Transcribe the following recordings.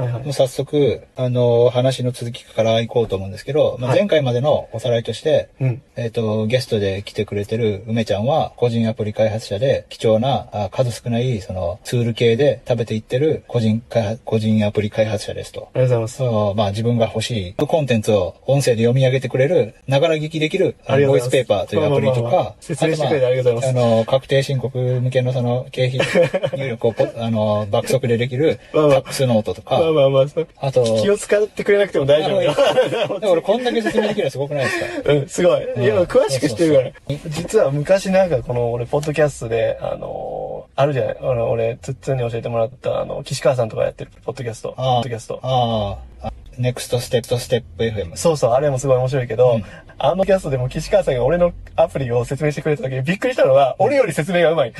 はいはい。もう早速、あの、話の続きから行こうと思うんですけど、まあ、はい。前回までのおさらいとして、うん。えっ、と、ゲストで来てくれてる梅ちゃんは、個人アプリ開発者で、貴重な、あ数少ない、その、ツール系で食べていってる個人開発、個人アプリ開発者ですと。ありがとうございます。そう、まあ自分が欲しいコンテンツを音声で読み上げてくれる、ながら聞きできる、あのボイスペーパーというアプリとまあまあまあか、説明してくれてありがとうございます。あの、確定申告向けのその、経費 入力をポ、あの、爆速でできる、 Taxnote とかま、あまあまあ、そうあと、気を使ってくれなくても大丈夫よ。でも俺こんだけ説明できるのすごくないですか？うん、すごい。いや、うん詳しくしてるから。実は昔なんかこの、俺、ポッドキャストで、あのーあるじゃない？あの俺、つっつんに教えてもらった、あの、岸川さんとかやってる、ポッドキャスト。ポッあドキャスト。ああ、ネクストステップステップ FM。そうそう、あれもすごい面白いけど、うんあのキャストでも岸川さんが俺のアプリを説明してくれた時にびっくりしたのは、俺より説明がうまい。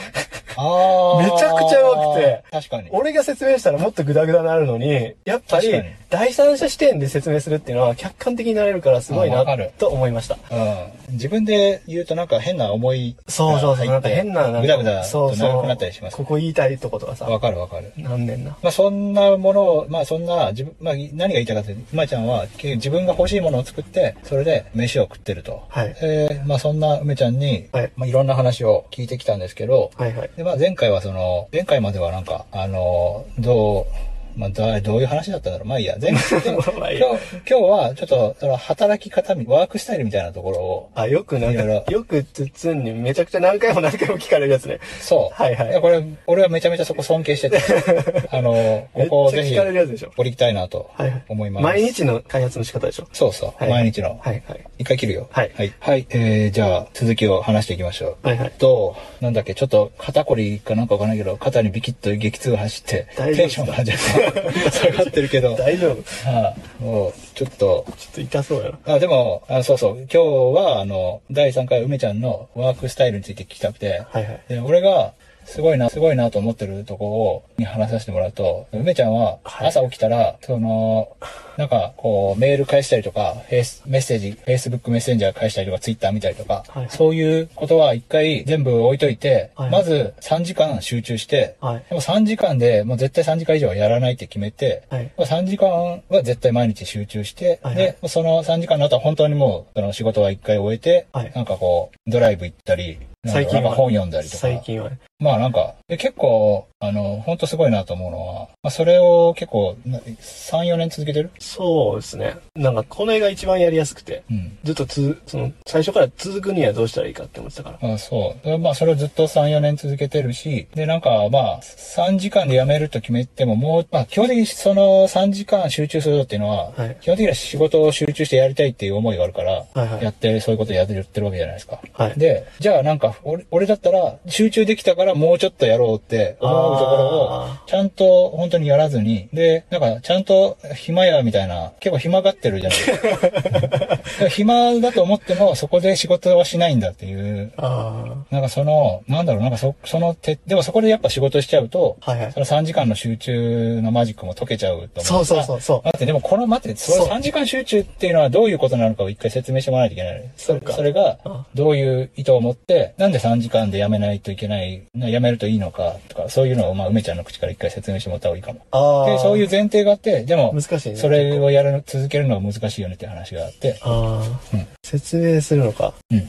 ああ。めちゃくちゃ上手くて確かに。俺が説明したらもっとグダグダになるのに、やっぱり第三者視点で説明するっていうのは客観的になれるからすごいなと思いました。うん。自分で言うとなんか変な思いそうそうそう、なんか変な、なんかぐだぐだそうそうと長くなったりします。ここ言いたいとことかさ、わかるわかる。なんねんな。まあそんなものを、まあそんな、自分、まあ何が言いたかったって、まちゃんは自分が欲しいものを作って、それで飯を食ってると。はいえーまあそんな梅ちゃんに、はいまあいろんな話を聞いてきたんですけど、はいはい。でまあ前回はその、前回まではなんか、あの、どう、まあ、だどういう話だったんだろう。まあいいや。前回、でもまあいいや今日、今日はちょっと、その働き方み、ワークスタイルみたいなところを、あ、よくなんか、よくつっつんにめちゃくちゃ何回も何回も聞かれるやつね。そう。はいはいやこれ、俺はめちゃめちゃそこ尊敬してて、あの、ここをぜひめっちゃ聞かれるやつでしょ。掘りたいなとはいはい。思います。毎日の開発の仕方でしょ。そうそう。はい毎日の。はいはい。一回切るよ。はいはい。はい。えー、じゃあ、続きを話していきましょう。はいはい。と、なんだっけ、ちょっと肩こりかなんかわからないけど、肩にビキッと激痛が走って、テンションがちょっと下がってるけど、大丈夫。ちょはあ、もう、ちょっと、っと痛そうやな。あ、でも、あそうそう、今日は、あの、第3回梅ちゃんのワークスタイルについて聞きたくて、はいはい。で、俺が、すごいな、すごいなと思ってるとこを、に話させてもらうと、梅ちゃんは、はい朝起きたら、その、なんか、こう、メール返したりとか、フェイス、メッセージ、Facebook メッセンジャー返したりとか、Twitter 見たりとか、はいそういうことは一回全部置いといて、はいまず3時間集中して、はい。でも3時間でもう絶対3時間以上はやらないって決めて、はい。3時間は絶対毎日集中して、はいはいで、その3時間の後は本当にもう、その仕事は一回終えて、はいなんかこう、ドライブ行ったり、最近は本読んだりとか。最近はね。まあなんか、で結構、あの、本当すごいなと思うのは、まあそれを結構、な3、4年続けてる？そうですね。なんか、これが一番やりやすくて、うん。ずっとつ、その、最初から続くにはどうしたらいいかって思ってたから。あそう。でまあそれをずっと3、4年続けてるし、でなんかまあ、3時間で辞めると決めてももう、まあ基本的にその3時間集中するっていうのは、はい基本的には仕事を集中してやりたいっていう思いがあるから、はいはいやって、そういうことやってるってるわけじゃないですか。はい。で、じゃあなんか、俺俺だったら集中できたからもうちょっとやろうって思うところを、あちゃんと本当にやらずに、で、なんかちゃんと暇やみたいな、結構暇がってるじゃないですか。暇だと思ってもそこで仕事はしないんだっていう、あなんかその、なんだろう、なんかそ、そのて、でもそこでやっぱ仕事しちゃうと、あ。はいはいそ。の3時間の集中のマジックも解けちゃうと思そうそうそうそう。待って、でもこの待って、その3時間集中っていうのはどういうことなのかを一回説明してもらわないといけない。そうかそれがあ、どういう意図を持って、なんで3時間でやめないといけない、なやめるといいのかとか、そういうのを、まあ、梅ちゃんの口から一回説明してもらった方がいいかも。あそういう前提があって、でも、難しいね。それをやる、続けるのが難しいよねって話があって、ああ、うん説明するのか。うん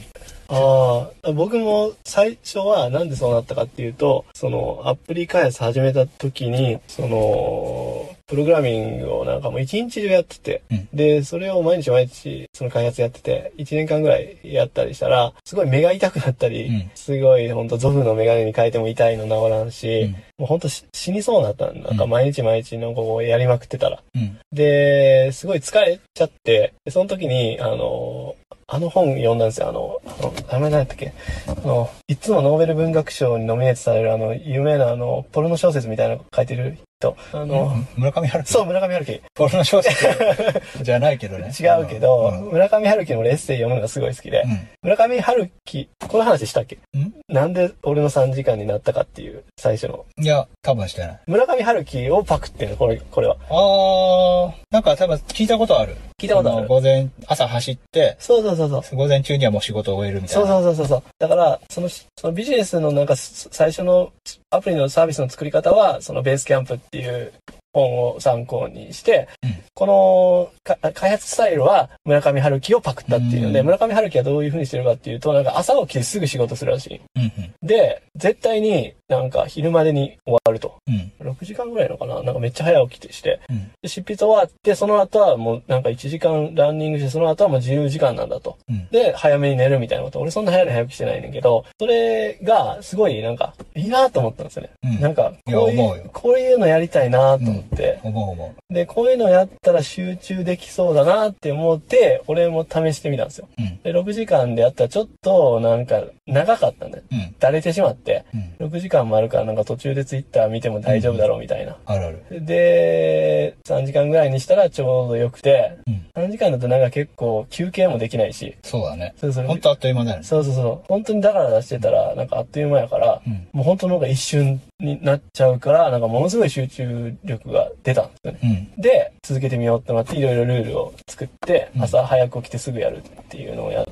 ああ、僕も最初はなんでそうなったかっていうと、そのアプリ開発始めた時に、その、プログラミングをなんかもう一日中やってて、うん。で、それを毎日毎日その開発やってて、1年間ぐらいやったりしたら、すごい目が痛くなったり、うん。すごいほんとゾフのメガネに変えても痛いの治らんし、うん。もうほんとし死にそうになったんなんかうん。毎日毎日のこうやりまくってたら。うん。で、すごい疲れちゃって、でその時に、あの、あの本読んだんですよ。あの、あの名前何やったっけ？あの、いつもノーベル文学賞にノミネートされるあの、有名なあの、ポルノ小説みたいなの書いてる人。あの、村上春樹そう、村上春樹。ポルノ小説 じゃないけどね。違うけど、うん村上春樹の俺エッセイ読むのがすごい好きで、うん村上春樹、この話したっけ？ん？なんで俺の3時間になったかっていう、最初の。いや、多分してない。村上春樹をパクってんの、これ、これは。あー、なんか多分聞いたことある。聞いたことあるの午前、朝走って、そうそうそうそう。午前中にはもう仕事を終えるみたいそうな。そうそうそうそう。だから、その、そのビジネスのなんかす最初のアプリのサービスの作り方は、そのベースキャンプっていう本を参考にして、うんこのか開発スタイルは村上春樹をパクったっていうので、うん村上春樹はどういう風にしてるかっていうと、なんか朝起きてすぐ仕事するらしい。うんうん。で、絶対になんか昼までに終わると。うん。6時間ぐらいのかな？なんかめっちゃ早起きてして。うん。で執筆終わって、その後はもうなんか1時間ランニングして、その後はもう自由時間なんだと。うん。で、早めに寝るみたいなこと。俺そんな早寝早起きしてないねんけど、それがすごいなんか、いいなと思ったんですよね。うんなんか、こういう、こういうのやりたいなと思って、思う思で、こういうのやったら集中できそうだなって思って、俺も試してみたんですよ。う。うん。で、6時間でやったらちょっとなんか長かったんだよ。うん。だれてしまって、うん。6時間もあるからなんか途中でツイッター見ても大丈夫だろうみたいな。あるある。で、3時間ぐらいにしたらちょうどよくて、うん。3時間だとなんか結構休憩もできないし、そうだね。それそれほんとあっという間だよね。そうそうそう。本当にだから出してたら、なんかあっという間やから、うん。もう本当のが一瞬になっちゃうから、なんかものすごい集中力が出たんですよね。うん。で、続けてみようってなって、いろいろルールを作って、うん朝早く起きてすぐやるっていうのをやっ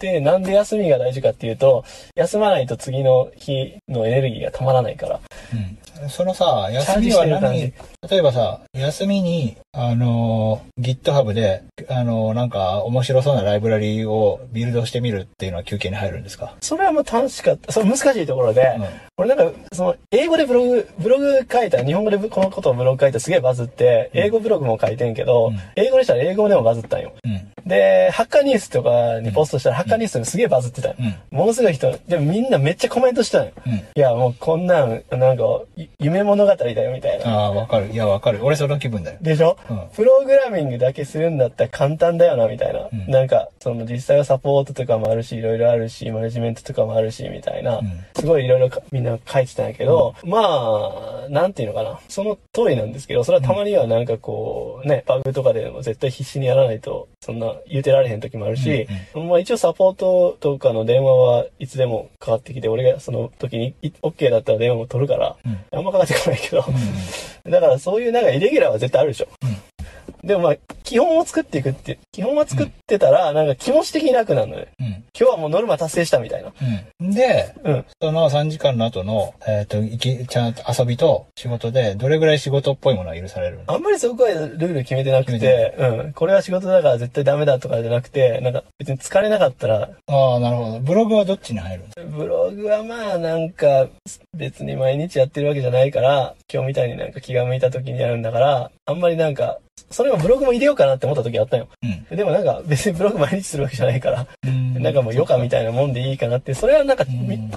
なんで休みが大事かっていうと、休まないと次の日のエネルギーがたまらないから。うん。そのさ、休みは何？じ例えばさ、休みに、あのー、GitHub で、あのー、なんか面白そうなライブラリーをビルドしてみるっていうのは休憩に入るんですか？それはもう楽しかった。それ難しいところで、うん。俺なんか、その、英語でブログ、ブログ書いたら、日本語でこのことをブログ書いたらすげえバズって、英語ブログも書いてんけど、うん英語にしたら英語でもバズったんよ。うん。で、ハッカーニュースとかにポストしたら、ハッカーニスでもすげえバズってたんよ。うん。ものすごい人、でもみんなめっちゃコメントしたんよ。うん。いや、もうこんなん、なんか、い夢物語だよみたいな。ああ、わかる。いや、わかる。俺その気分だよ。でしょ、うんプログラミングだけするんだったら簡単だよな、みたいな。うんなんか、その実際はサポートとかもあるし、いろいろあるし、マネジメントとかもあるし、みたいな。うんすごいいろいろかみんな書いてたんやけど、まあ、なんていうのかな。その通りなんですけど、それはたまにはなんかこう、ね、バグとかでも絶対必死にやらないと、そんな言うてられへん時もあるし、まあ一応サポートとかの電話はいつでもかかってきて、俺がその時にい OK だったら電話も取るから、うん。あんまかかってこないけど、うん。だからそういうなんかイレギュラーは絶対あるでしょ。うんでもまあ、基本を作っていくって、基本は作ってたら、なんか気持ち的に楽なのね。うん。今日はもうノルマ達成したみたいな。うん。で、うん。その3時間の後の、えっ、と、いき、ちゃんと遊びと仕事で、どれぐらい仕事っぽいものは許されるの？あんまりそこはルール決めてなくて、うん。これは仕事だから絶対ダメだとかじゃなくて、なんか別に疲れなかったら、ああ、なるほど。ブログはどっちに入るブログはまあなんか別に毎日やってるわけじゃないから、今日みたいになんか気が向いた時にやるんだから、あんまりなんか、それもブログも入れようかなって思った時あったよ。うん。でもなんか別にブログ毎日するわけじゃないから、うんなんかもう余暇みたいなもんでいいかなって、それはなんかみ,、うん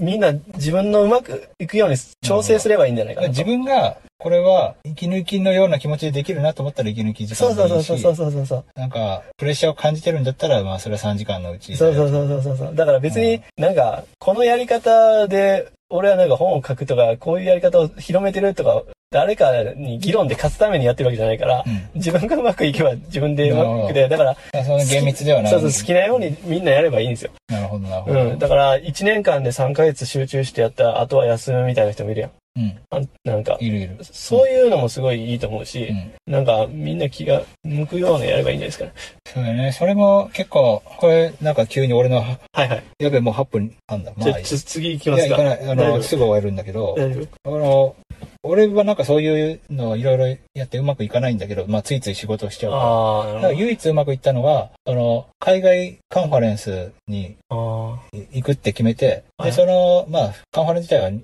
みんな自分のうまくいくように調整すればいいんじゃないかなと。自分が、これは、息抜きのような気持ちでできるなと思ったら息抜き時そう間でいういし、そそうそうそうそうそう。なんか、プレッシャーを感じてるんだったら、まあ、それは3時間のうち。そうそうそうそうそう。だから別になんか、このやり方で、俺はなんか本を書くとか、こういうやり方を広めてるとか、誰かに議論で勝つためにやってるわけじゃないから、うん。自分がうまくいけば自分でうまくで、だから、まあその厳密ではない。そうそう、好きなようにみんなやればいいんですよ。なるほど、なるほど。うん。だから、1年間で3ヶ月集中してやったら、あとは休むみたいな人もいるやん。うん。あんなんか、いるいる。そういうのもすごいいいと思うし、うん。なんか、みんな気が向くようなやればいいんじゃないですかね。そうだね。それも結構、これ、なんか急に俺の、はいはい。やべえ、もう8分あんだ。まじゃあ、あいい。ちょ次行きいや、ますか。行かない。あの、すぐ終わるんだけど。あの、俺はなんかそういうのをいろいろやってうまくいかないんだけど、まあ、ついつい仕事をしちゃうから。から唯一うまくいったのは、その、海外カンファレンスにど。行くって決めて、はいで、その、まあ、カンファレンス自体は2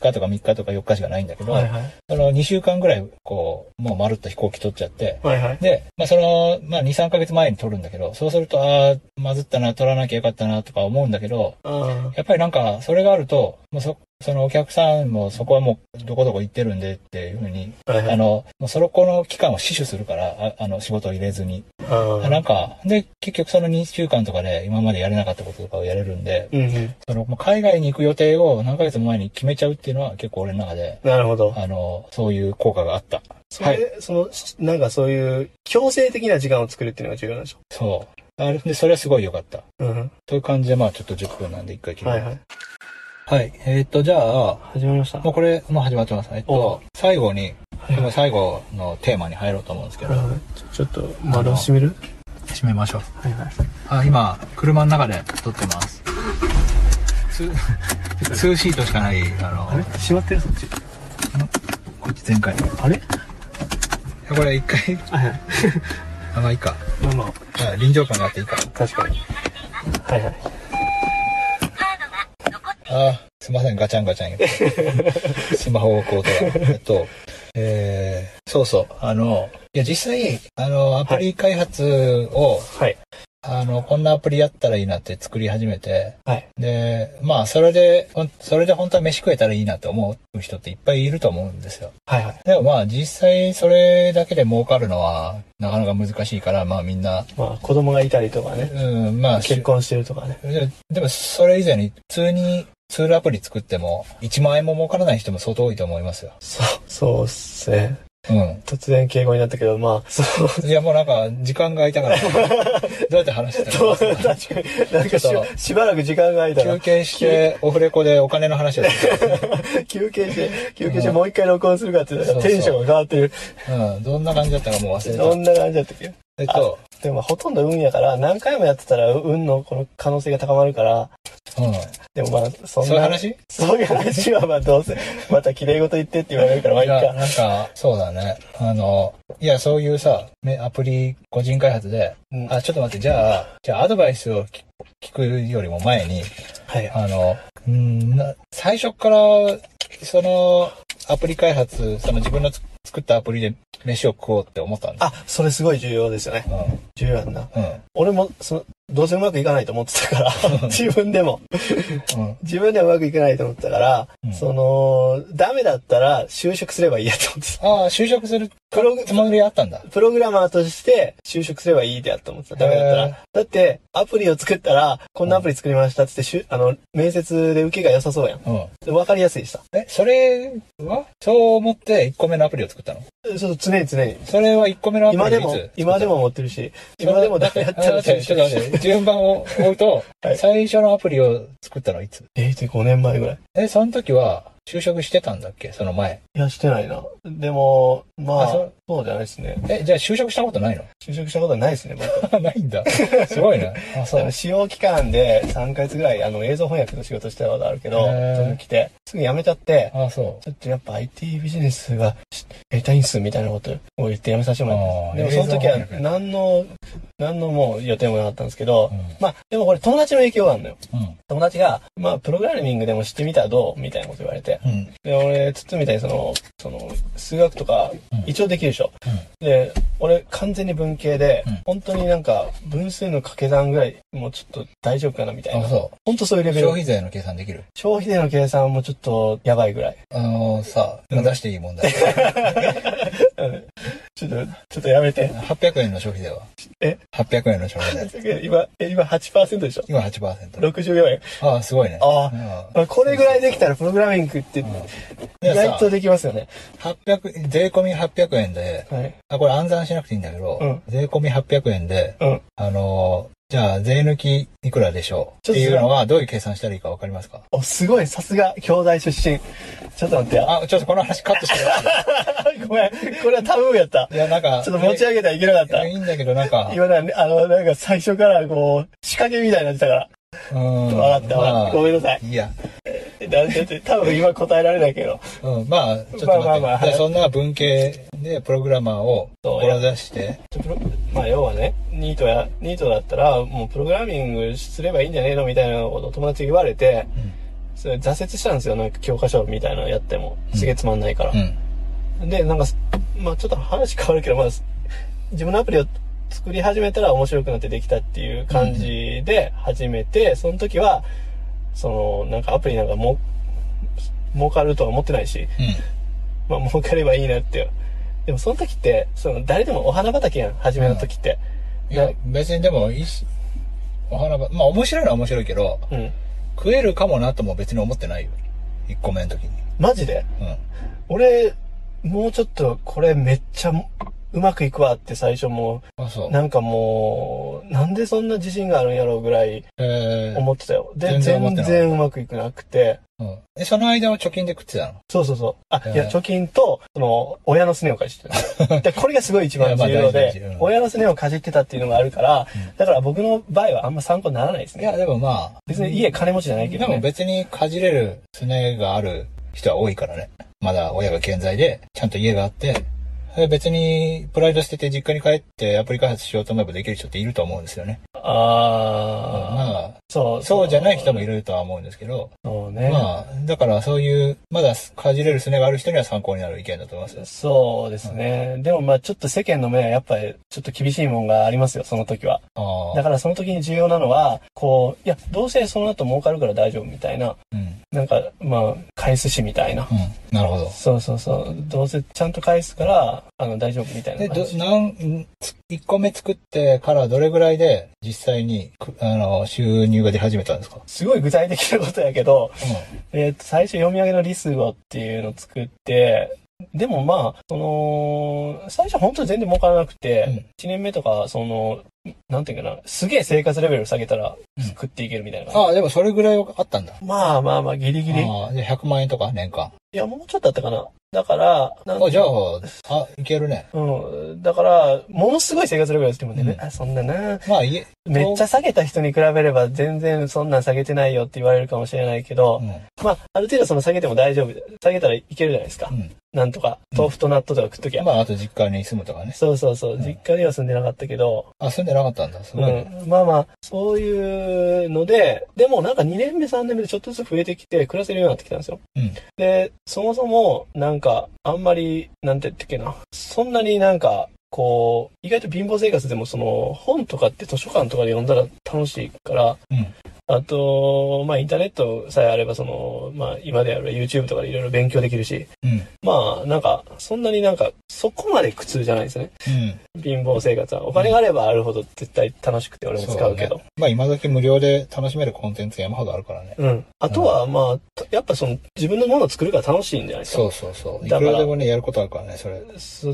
日とか3日とか4日しかないんだけど、はいはい。その2週間ぐらい、こう、もうまるっと飛行機取っちゃって、はいはい。で、まあ、その、まあ、2、3ヶ月前に取るんだけど、そうすると、ああ、まずったな、取らなきゃよかったな、とか思うんだけど、あやっぱりなんか、それがあると、もうそ、そのお客さんもそこはもう、どこどこ行ってるんでっていうふうに、あ、はいはい。あの、もうその子の期間を死守するから、ああの、仕事を入れずに。ああ、なんか、で、結局その2週間とかで今までやれなかったこととかをやれるんで、うんうん。その、もう海外に行く予定を何ヶ月も前に決めちゃうっていうのは結構俺の中で、なるほど。あの、そういう効果があった。それ、その、なんかそういう、強制的な時間を作るっていうのが重要なんでしょ。そう。あれで、それはすごい良かった。うん。という感じで、まあちょっと10分なんで一回切る。はいはい。はい。えーっと、じゃあ、始まりました。もうこれ、もう始まってます。えっおと、最後に、最後のテーマに入ろうと思うんですけど、ちょっと、窓を閉める？閉めましょう。はいはい。あ、今、車の中で撮ってます。ツー シートしかない、あの、あれ？閉まってるそっち。ここっち前回あれ？やこれ一回、はいはい。あ、まあいいか。まあまあ、あ臨場感があっていいか。確かに。はいはい。あすいません、ガチャンガチャン言って。スマホをこうとえっと、えー、そうそう、あの、いや実際、あの、アプリ開発を、はい。あの、こんなアプリやったらいいなって作り始めて、はい。で、まあ、それで、それで本当は飯食えたらいいなって思う人っていっぱいいると思うんですよ。はいはい。でもまあ、実際それだけで儲かるのは、なかなか難しいから、まあみんな、まあ、子供がいたりとかね。うん、まあ、結婚してるとかね。ででも、それ以前に、普通にツールアプリ作っても、1万円も儲からない人も相当多いと思いますよ。そう、そうっすね。うん。突然敬語になったけど、まあ、そう。いや、もうなんか、時間が空いたから、どうやって話してたそうの確かに。なんかししばらく時間が空いたら休、憩して、オフレコでお金の話をして休憩して、休憩してもう一回録音するかってテンションが変わってる。うん。どんな感じだったかもう忘れた。どんな感じだったっけ？えっと、でもほとんど運やから、何回もやってたら運のこの可能性が高まるから、うん。でもまあ、そんな。そういう話？そういう話はまあどうせ、また綺麗事言ってって言われるから、まあいいか。なんか、そうだね。あの、いや、そういうさ、ねアプリ個人開発で、うんあ、ちょっと待って、じゃあ、じゃあアドバイスを聞聞くよりも前に、はい。あの、うんな最初から、その、アプリ開発、その自分のつ作ったアプリで飯を食おうって思ったんだ。あ、それすごい重要ですよね。うん。重要やんな。うん。俺も、その、どうせうまくいかないと思ってたから、自分でも。うん。自分ではうまくいかないと思ってたから、うんその、ダメだったら就職すればいいやと思ってた。ああ、就職するプログつもりあったんだ。プログラマーとして就職すればいいでやと思ってた。ダメだったら。だって、アプリを作ったら、こんなアプリ作りましたっつってしゅ、あの、面接で受けが良さそうやん。うん。でわかりやすいしさ。え、それは？そう思って1個目のアプリを作ったの？ちょっと常に常に。それは1個目のアプリ今でも今でも持ってるし、今でもだやったらあちょっと待って、順番を追うと、はい最初のアプリを作ったのはいつ？えー、5年前ぐらい。え、その時は就職してたんだっけ？その前。いや、してないな。でも、まあ、あそう？そうじゃないですね。え、じゃあ就職したことないの？就職したことはないですね、僕。ないんだ。すごいね。あ、そう。使用期間で3ヶ月ぐらい、あの、映像翻訳の仕事してたことあるけど、へー東京来て、すぐ辞めちゃって、あ、そちょっとやっぱ IT ビジネスがしやりたいんす、みたいなことを言って辞めさせてもらって。でもその時は何の、何のもう予定もなかったんですけど、う。うん。まあ、でもこれ友達の影響があるのよ。うん。友達が、まあ、プログラミングでも知ってみたらどう？みたいなこと言われて。うん。で、俺、つつみたいにその、その、数学とかうん、一応できるでしょ。うん。で、俺、完全に文系で、うん本当になんか、分数の掛け算ぐらい、もうちょっと大丈夫かなみたいあ、な。そ本当そういうレう。ベル消。費税の計算できる？消費税の計算もちょっとやばいぐらい。あのさ、うん出していい問題。う んちょっと、ちょっとやめて。800円の消費税は？え ?800 円の消費税。今、え今8%でしょ今8%。?64 円。ああ、すごいね。あああ、これぐらいできたらプログラミングって意外とできますよね。800、税込み800円で、はい。あ、これ暗算しなくていいんだけど、うん税込み800円で、うん。あのーじゃあ、税抜きいくらでしょう？ちょっとっていうのは、どういう計算したらいいかわかりますか？お、すごい、さすが、兄弟出身。ちょっと待って。あ、あ、ちょっとこの話カットしてく ごめん。これはタブーやった。れ。いや、なんか、ちょっと持ち上げたらいけなかったいや。いいんだけど、なんか、今な、あの、なんか最初からこう、仕掛けみたいになってたから。うーん。わかったわかった。ごめんなさい。いいや。だだって多分今答えられないけど。うん、まあ、ちょっと待って。まあまあまあはいでそんな文系でプログラマーを志して、まあ要はね、ニートや、ニートだったら、もうプログラミングすればいいんじゃねえのみたいなことを友達に言われて、それ挫折したんですよ。なんか教科書みたいなのやっても。すげえつまんないから。うん。で、なんか、まあちょっと話変わるけど、まあ、自分のアプリを作り始めたら面白くなってできたっていう感じで始めて、その時は、その、なんかアプリなんかも、儲かるとは思ってないし、うん。まあ儲かればいいなって。でもその時って、その誰でもお花畑やん、初めの時って。いや、別にでもいいし、お花が、まあ面白いのは面白いけど、うん。食えるかもなとも別に思ってないよ。1個目の時に。マジで？うん。俺、もうちょっとこれめっちゃうまくいくわって最初も。なんかもう、なんでそんな自信があるんやろうぐらいえー思ってたよ。で、全然うまくいくなくて。うん。え、その間は貯金で食ってたの？そうそうそう。あ、いや、貯金と、その、親のすねをかじってた。で、これがすごい一番重要で親のすねをかじってたっていうのがあるからうん、だから僕の場合はあんま参考にならないですね。いや、でもまあ、別に家金持ちじゃないけどね。でも別にかじれるすねがある人は多いからね。まだ親が健在で、ちゃんと家があって、え別にプライド捨てて実家に帰ってアプリ開発しようと思えばできる人っていると思うんですよね。ああ、まあ、そう、そうじゃない人もいるとは思うんですけど、そうね。まあ、だからそういう、まだかじれるすねがある人には参考になる意見だと思います。そうですね。でもまあちょっと世間の目はやっぱりちょっと厳しいもんがありますよ、その時は。だからその時に重要なのは、こう、いや、どうせその後儲かるから大丈夫みたいな、うん。なんか、まあ、返すしみたいな。うん。なるほど。そうそうそう。どうせちゃんと返すから、あの、大丈夫みたいな感じ。なん、1個目作ってからどれぐらいで実際に、くあの、収入が出始めたんですか？すごい具体的なことやけど、うえっ、と、最初読み上げのリスゴっていうのを作って、でもまあ、その、最初本当に全然儲からなくて、うん。1年目とか、その、なんていうかな、すげえ生活レベル下げたらうん食っていけるみたいな。ん。ああ、でもそれぐらいはあったんだ。まあまあまあ、ギリギリ。いああ、で、100万円とか年間。や、もうちょっとだったかな。だから、なんあ、じゃあ、あ、いけるね。うん。だから、ものすごい生活レベルですでもね、うんあそんなな、まあ、いえ、めっちゃ下げた人に比べれば全然そんなん下げてないよって言われるかもしれないけど、うん。まあ、ある程度その下げても大丈夫。下げたらいけるじゃないですか。うん。なんとか、うん豆腐と納豆とか食っときゃ。まあ、あと実家に住むとかね。そうそうそう。うん実家には住んでなかったけど、あ、住んでなかったんだ。すうごいね。ん。まあまあ、そういうので、でもなんか2年目3年目でちょっとずつ増えてきて、暮らせるようになってきたんですよ。うんで、そもそも、なんか、あんまり、なんて言ってっけな。そんなになんか、こう、意外と貧乏生活でもその、本とかって図書館とかで読んだら楽しいから、うん。あと、まあインターネットさえあれば、その、まあ今であれば YouTube とかでいろいろ勉強できるし、うん。まあなんか、そんなになんか、そこまで苦痛じゃないですね。うん。貧乏生活は。お金があればあるほど絶対楽しくて俺も使うけど。そねまあ、今時無料で楽しめるコンテンツ山ほどあるからね。うん。あとは、まあ、やっぱその、自分のものを作るから楽しいんじゃないですか。そうそうそう。いだからくらでもね、やることあるからね、それ。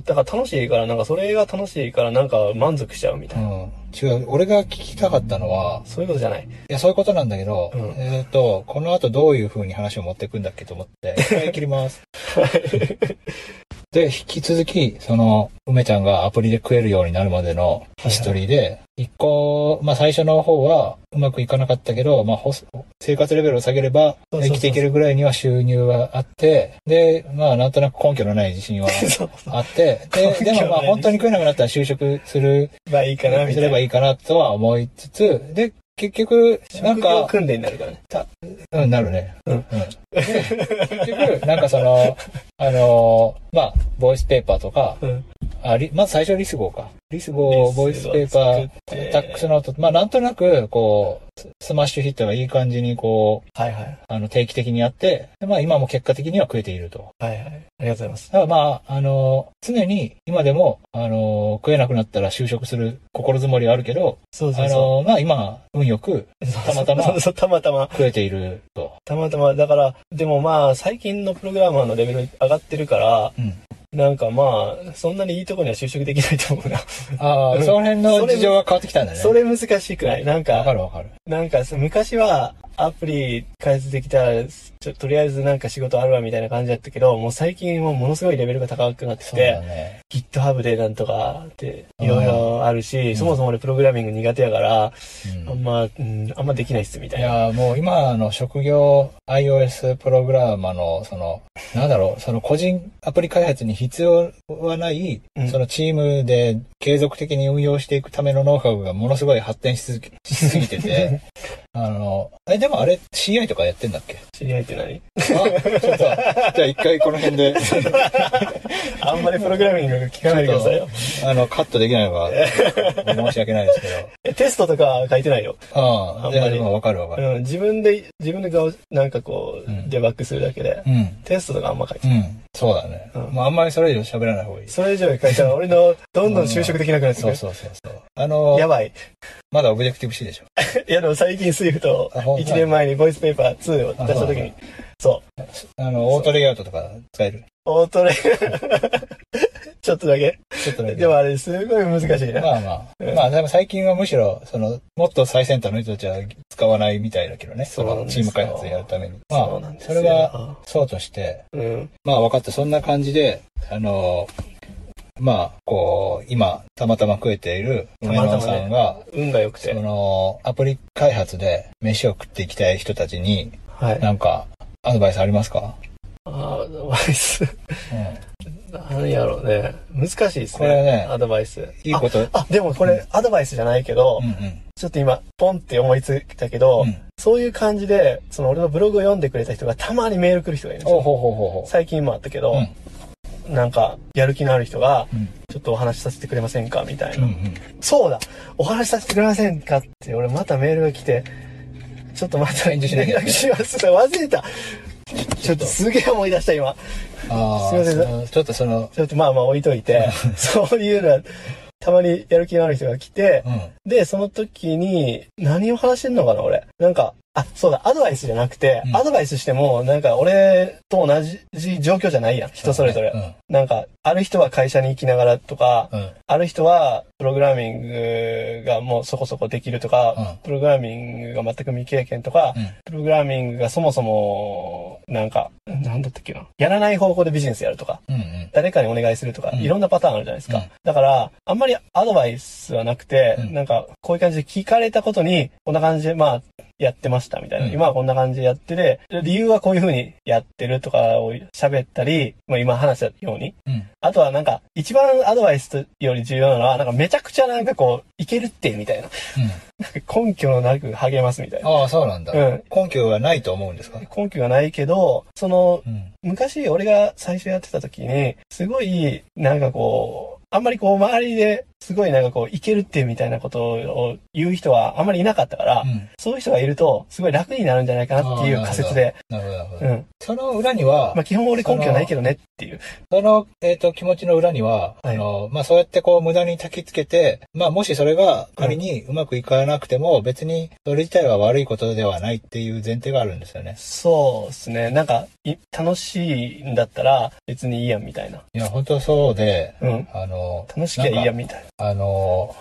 だから楽しいから、なんかそれが楽しいから、なんか満足しちゃうみたいな。うん。違う。俺が聞きたかったのは、そういうことじゃない。いや、そういうことなんだけど、うんえっ、と、この後どういう風に話を持っていくんだっけと思って、一回切ります。で、引き続き、その、梅ちゃんがアプリで食えるようになるまでのヒストリーで、一個、まあ最初の方はうまくいかなかったけど、まあ生活レベルを下げれば生きていけるぐらいには収入はあって、で、まあなんとなく根拠のない自信は。あって、で、でもまあ本当に食えなくなったら就職する、まあいいかな。すればいいかなとは思いつつ、で、結局、なんか、訓練になるからね。うん、なるね。うんで結局、なんかその、あのーまあ、ボイスペーパーとか、うん。ありまず最初はリス号か。リス号、ボイスペーパー、タックスノート、まあなんとなく、こう、ススマッシュヒットがいい感じにこう、はいはい。あの、定期的にやって、でまあ今も結果的には食えていると。はいはい。ありがとうございます。だからまあ、あのー常に今でも、あのー食えなくなったら就職する心づもりはあるけど、あそうそうそのーまあ今、運よくう。たまたまそうそう、たまたま。食えていると。たまたま。だから、でもまあ、最近のプログラマーのレベル上がってるから、うん。なんかまあ、そんなにいいとこには就職できないと思うな。ああ、うんその辺の事情が変わってきたんだね。それ難しくない？なんわかか、るわかる。なんか昔はアプリ開発できたら、ちょとりあえずなんか仕事あるわみたいな感じだったけど、もう最近はものすごいレベルが高くなってて、ね。GitHub でなんとかっていろいろあるし、んそもそも俺プログラミング苦手やから、うんあんま、うん、あんまできないっすみたいいな。やーもう今の職業 iOS プログラマーの、その、なんだろう、その個人アプリ開発に必要はない、うんそのチームで継続的に運用していくためのノウハウがものすごい発展しすぎてて、あの、え、でもあれ CI とかやってんだっけ？知り合いって何あ、ちょっと、じゃあ一回この辺で、あんまりプログラミング聞かないでくださいよ。あの、カットできないのが申し訳ないですけど。えテストとか書いてないよ。ああ、あんまりわかるわかる。うん、自分で、自分でがなんかこう、うんデバッグするだけで、うん。テストとかあんま書いてない。うん。そうだね。うんまあ、あんまりそれ以上喋らない方がいい。それ以上書いたら俺のどんどん就職できなくなってくる。そうそうそうそう。あの、やばい。まだオブジェクティブ C でしょ。いやでも最近 Swift あほん1年前にボイスペーパー2を出した時に、そう。あの、オートレイアウトとか使える。オートレ、ちょっとだけ。ちょっとだけ。でもあれすごい難しいな。まあまあ。まあ、でも最近はむしろ、その、もっと最先端の人たちは使わないみたいだけどね。その、チーム開発やるために。まあ、それは、そうとして、うん。まあ分かった。そんな感じで、あの、まあ、こう、今、たまたま食えている梅野たまたまねさんが、運が良くそて。の、アプリ開発で飯を食っていきたい人たちに、はい。なんか、アドバイスありますか？アドバイス？うん。何やろうね。難しいですね。これねアドバイス。いいこと。あ、あでもこれ、アドバイスじゃないけど、うんうん。ちょっと今、ポンって思いついたけど、うんそういう感じで、その俺のブログを読んでくれた人がたまにメール来る人がいるんですよ。最近もあったけど、うんなんか、やる気のある人が。ちょっとお話しさせてくれませんか？みたいな。うんうん。そうだお話しさせてくれませんか？って、俺またメールが来て、ちょっとまた返事しなきゃ連絡します。忘れた。ちょっとすげえ思い出した今。ああ、すいませんちょっとその、ちょっとまあまあ置いといて、そういうのは、たまにやる気のある人が来て、うん。で、その時に、何を話してんのかな、俺。なんか、あ、そうだ、アドバイスじゃなくて、うんアドバイスしても、なんか俺と同じ状況じゃないやん。人それぞれ。うん。なんか、ある人は会社に行きながらとか、うん。ある人は、プログラミングがもうそこそこできるとか、うんプログラミングが全く未経験とか、うんプログラミングがそもそも、なんか、なんだったっけな。やらない方向でビジネスやるとか、うんうん。誰かにお願いするとか、うんいろんなパターンあるじゃないですか。うんだから、あんまりアドバイスはなくて、うんなんか、こういう感じで聞かれたことに、こんな感じで、まあ、やってましたみたいな。うん今はこんな感じでやってて、理由はこういう風にやってるとかを喋ったり、まあ今話したように。うん。あとはなんか、一番アドバイスより重要なのは、なんかめちゃくちゃなんかこう、いけるって、みたいな。根拠のなく励ますみたいな。ああ、そうなんだ。うん根拠はないと思うんですか？根拠がないけど、その、うん。昔俺が最初やってた時に、すごい、なんかこう、あんまりこう周りですごいなんかこう、いけるってみたいなことを言う人はあんまりいなかったから、うん。そういう人がいると、すごい楽になるんじゃないかなっていう仮説で、なるほど、なるほど。うん。その裏にはまあ、基本俺根拠ないけどねっていう。その、えっ、と、気持ちの裏には、はいあの、まあ、そうやってこう、無駄に焚きつけて、まあ、もしそれが仮にうまくいかなくても、別にそれ自体は悪いことではないっていう前提があるんですよね。そうですね。なんか、い楽しいんだったら別にいいやんみたいな。いや、本当そうで、うん。あの、楽しきゃいいやんみたいあの、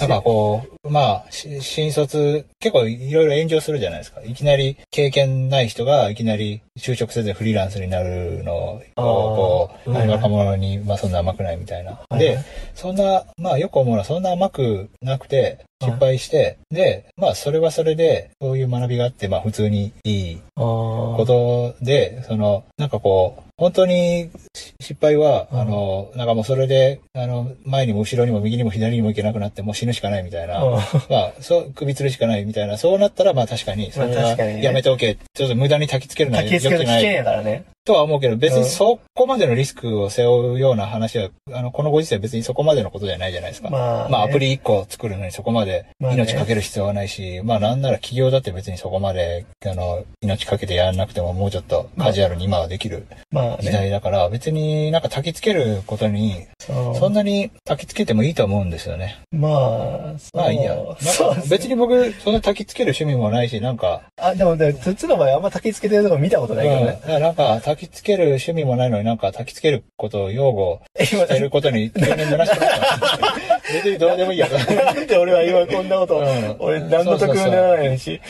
なんかこう、まあ、し新卒、結構いろいろ炎上するじゃないですか。いきなり経験ない人がいきなり就職せずにフリーランスになるのを、こう、あーはいはい若者に、まあそんな甘くないみたいな。な。で、そんな、まあよく思うのはそんな甘くなくて、失敗して、で、まあそれはそれで、そういう学びがあって、まあ普通にいいことで、その、なんかこう、本当にし失敗は、うんあの、なんかもうそれで、あの、前にも後ろにも右にも左にも行けなくなって、もう死ぬしかないみたいな。うんまあ、そう、首吊るしかないみたいな。そうなったら、まあ確かに、それはやめておけ。ちょっと無駄に焚きつけるのは焚きつけると危険やからね。とは思うけど、別うんにそこまでのリスクを背負うような話は、あの、このご時世別にそこまでのことじゃないじゃないですか。まあ、まあ、アプリ。リ1個作るのにそこまでまあね命かける必要はないし、まあ、なんなら企業だって別にそこまで、あの、命かけてやらなくてももうちょっとカジュアルに今はできる時まあね。代だから、別になんか焚きつけることに、そんなに焚きつけてもいいと思うんですよね。まあ、まあいいや。別に僕、そんな焚きつける趣味もないし、なんか、あ、でもね、つつの場合あんま焚きつけてるとこ見たことないけどね。うんなんか焚きつける趣味もないのになんか焚きつけることを擁護今してることに急に虚しくなった。別にどうでもいいやと。なんで俺は今こんなこと、うん俺何の得にもならないし、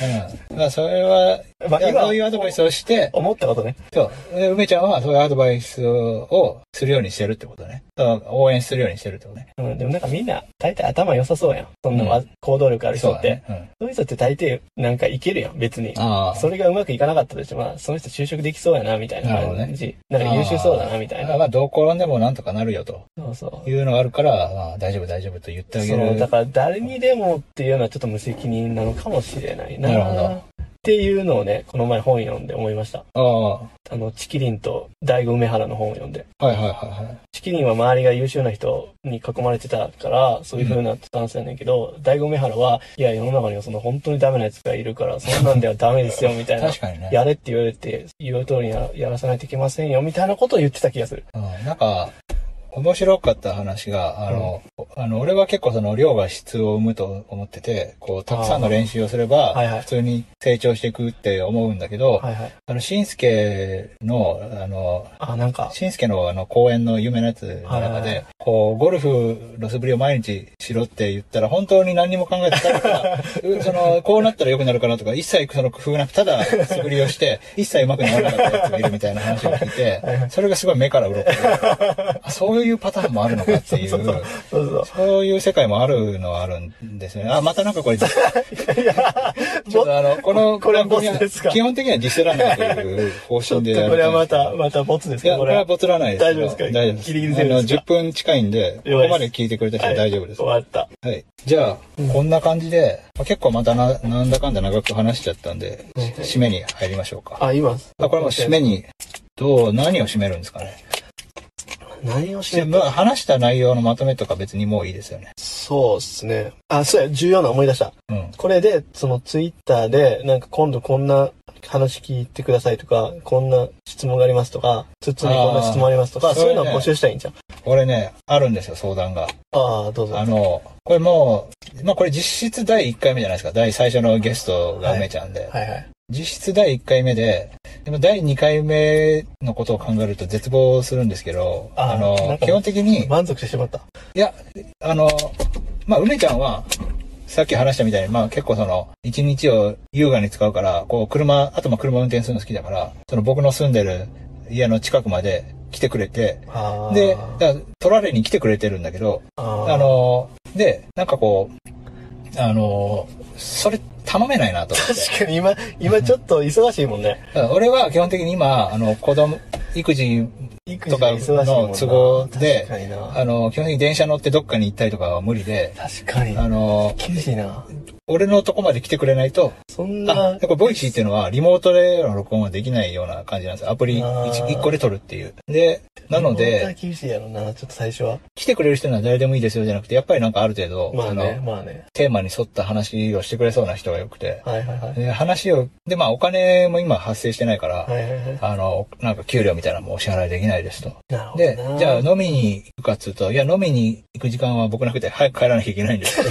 うん。まあ、それは、まあ今そういうアドバイスをして、思ったことね。そう。で梅ちゃんはそういうアドバイスをするようにしてるってことね。応援するようにしてるってことね。うん、でもなんかみんな大体頭良さそうやん。そんなわ行動力ある人って。そうだね。うん。そういう人って大抵なんかいけるやん、別に。ああ。それがうまくいかなかったとしても、まあ、その人就職できそうやな、みたいな感じ。なんか優秀そうだな、みたいな。まあ、どう転んでもなんとかなるよとそうそう。いうのがあるから、まあ、大丈夫大丈夫と言ってあげそう、る。だから誰にでもっていうのはちょっと無責任なのかもしれないな。なるほどっていうのをね、この前本読んで思いました。ああ。はあの、チキリンと大悟梅原の本を読んで。いはいはいはい。チキリンは周りが優秀な人に囲まれてたから、そういう風なスタンスやねんけど、大悟梅原は、いや、世の中にはその本当にダメなやつがいるから、そんなんではダメですよ、みたいな。確かにね。やれって言われて、言う通りにややらさないといけませんよ、みたいなことを言ってた気がする。うん、なんか、面白かった話が、あの、あの、俺は結構その量が質を生むと思ってて、こう、たくさんの練習をすれば、はいはい。普通に成長していくって思うんだけど、はいはい。あの、しんすけの、あの、あ、なんか、しんすけのあの、公演の有名なやつの中で、はいはいはい。こう、ゴルフの素振りを毎日しろって言ったら、本当に何にも考えてなかった。う その、こうなったら良くなるかなとか、一切その工夫なく、ただ素振りをして、一切上手くならなかったやつがいるみたいな話を聞いて、それがすごい目から鱗で、あそういうパターンもあるのかっていう、そうそう。そういう世界もあるのはあるんですよね。あ、またなんかこれ、ちょっとあの、この、これはボツですか？基本的にはディスらないという方針でやるとこれはまた、またボツですいや、かこれは。ボツらないですよ。大丈夫ですか？大丈夫です。ギリギリセーフですか？あの、10分近いんで、ここまで聞いてくれた人は大丈夫です。終わった。はい。じゃあ、こんな感じで、まあ結構またな、なんだかんだ長く話しちゃったんで、うん締めに入りましょうか。あ、今。あ、これもう締めに、どう、何を締めるんですかね？何をしでてまあ話した内容のまとめとか別にもういいですよね。そうっすね。あ、そうや、重要な思い出した。うん。これで、そのツイッターで、なんか今度こんな話聞いてくださいとか、こんな質問がありますとか、つつにこんな質問ありますとか、そういうのを募集したいんじゃん。俺ね、あるんですよ、相談が。ああ、どうぞ。あの、これもう、まあこれ実質第1回目じゃないですか。第最初のゲストが梅ちゃんで。はいはい。実質第1回目で、でも第2回目のことを考えると絶望するんですけど、ああの、基本的に、満足してしまった。いや、あの、まあ、梅ちゃんは、さっき話したみたいに、まあ結構その、一日を優雅に使うから、こう車、あとまあ車運転するの好きだから、その僕の住んでる家の近くまで来てくれて。で、取られに来てくれてるんだけど、あの、で、なんかこう、あの、それ頼めないなと思って。確かに今、今ちょっと忙しいもんね。俺は基本的に今、あの、子供、育児育とかの都合で。あの、基本的に電車乗ってどっかに行ったりとかは無理で、確かに。あの、厳しいな。俺のとこまで来てくれないと、あ、そんなやっ、ぱ Voicy っていうのはリモートでの録音はできないような感じなんですよ。アプリあー 1, 個で撮るっていう。で、なので、厳しいやろな、ちょっと最初は。来てくれる人には誰でもいいですよじゃなくて、やっぱりなんかある程度、まあね、まあね。テーマに沿った話をしてくれそうな人が良くて、はいはいはい。で話を、で、まあお金も今発生してないから、はいはいはい。あの、なんか給料みたいなのもお支払いできないですと。なるほどでな。、じゃあ飲みに行くかっつうと、いや飲みに行く時間は僕なくて早く帰らなきゃいけないんですっ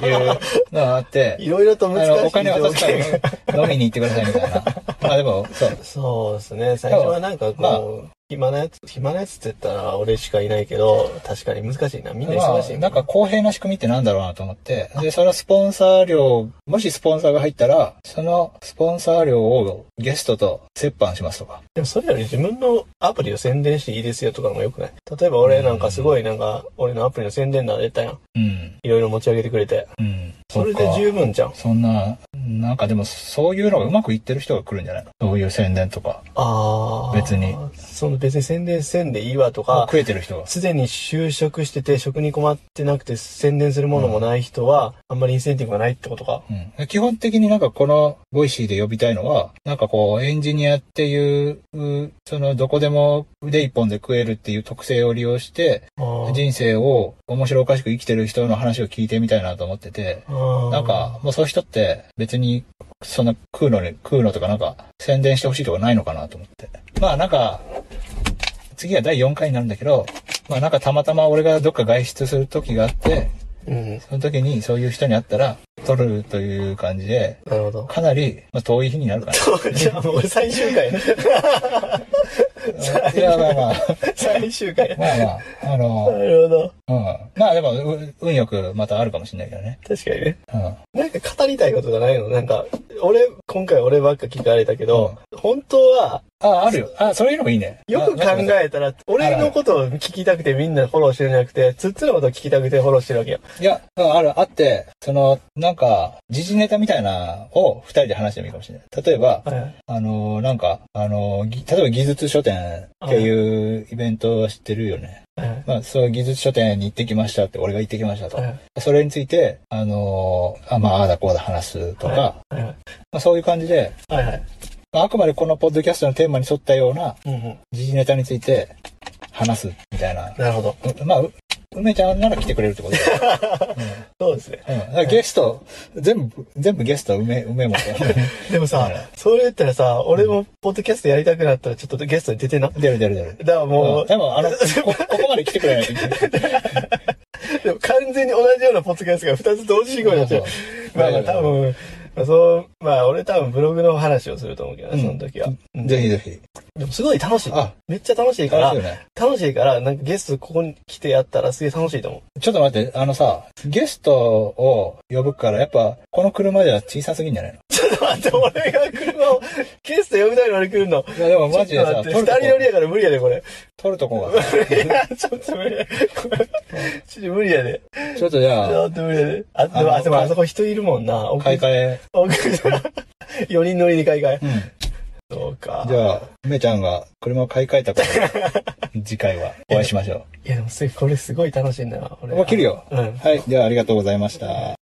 ていうのがあって、いろいろとあ難しいの、お金渡すか条件ら飲みに行ってくださいみたいな。まあでも、そう。そうですね。最初はなんかこう、暇なやつ、暇なやつって言ったら俺しかいないけど、確かに難しいな。みんな忙しいもんまあ、なんか公平な仕組みってなんだろうなと思って。で、そのスポンサー料、もしスポンサーが入ったら、そのスポンサー料をゲストと折半しますとか。でもそれより自分のアプリを宣伝していいですよとかもよくない？例えば俺なんかすごいなんか、俺のアプリの宣伝な出たやん。うん。いろいろ持ち上げてくれて。うん。それで十分じゃん。そんな、なんかでもそういうのがうまくいってる人が来るんじゃないの？そういう宣伝とか。ああ。別に。その別に宣伝せんでいいわとか、食えてる人が。すでに就職してて職に困ってなくて宣伝するものもない人は、あんまりインセンティブがないってことか？うん、基本的になんかこの Voicy で呼びたいのは、なんかこうエンジニアっていう、うそのどこでも腕一本で食えるっていう特性を利用して、人生を面白おかしく生きてる人の話を聞いてみたいなと思ってて、なんかもうそういう人って別にそんな食うのに、食うのとかなんか宣伝してほしいとかないのかなと思って。まあなんか、次は第4回になるんだけど、まあなんかたまたま俺がどっか外出する時があって、うん。その時にそういう人に会ったら、撮るという感じで、なるほど。かなり、まあ、遠い日になるかじゃあもう最終回。な。いや、まあまあ、最終回。まあまあ、あの、なるほど。うん。まあでも、う運よくまたあるかもしれないけどね。確かにね。うん。なんか語りたいことがないのなんか、俺、今回俺ばっか聞かれたけど、本当は、あ、あるよ。あ、そういうのもいいね。よく考えたら、俺のことを聞きたくてみんなフォローしてるんじゃなくて、つっつのことを聞きたくてフォローしてるわけよ。いや、うんある、あって、その、なんか、時事ネタみたいなを二人で話してもいいかもしれない。例えば、はい。あの、なんか、あの、ぎ例えば技術書店っていうイベントは知ってるよね。はい。まあ、そういう技術書店に行ってきましたって、俺が行ってきましたと。はい。それについて、あのあ、まあ、ああだこうだ話すとか、そういう感じで、はい。はい。まあ、あくまでこのポッドキャストのテーマに沿ったようなうんうん。時事ネタについて話すみたいな。なるほど。うまあ、う梅ちゃんなら来てくれるってことだよ。そうですね。うん。ゲスト、全部、全部ゲストは梅、梅本。でもさはい、それ言ったらさ、俺もポッドキャストやりたくなったらちょっとゲストに出てな。出る出る出る。だからもう、うんでも、あの、こ、ここまで来てくれないといけない。でも完全に同じようなポッドキャストが2つ同時進行になっちゃう。まあまあ多分、まあそう、まあ俺多分ブログの話をすると思うけどね、その時は。うんぜひぜひ。でもすごい楽しい。あ、めっちゃ楽しいから楽しい、よね。楽しいから、なんかゲストここに来てやったらすげえ楽しいと思う。ちょっと待って、あのさ、ゲストを呼ぶから、やっぱ、この車では小さすぎんじゃないの？ちょっと待って、俺が車を、ゲスト呼ぶために俺来るの。いや、でもマジでさ、二人乗りやから無理やで、これ。撮るとこがさ、いや、ちょっと無理や。ちょっと無理やで。ちょっとじゃあ、ちょっと無理やで。あ、でも、あそこ人いるもんな。奥買い替え。奥4人乗りに買い替え。うん。そうか。じゃあ、梅ちゃんが車を買い替えたから、次回はお会いしましょいや、でもすこれすごい楽しいんだな、俺。う。もう切るよ。うん。はい。では、ありがとうございました。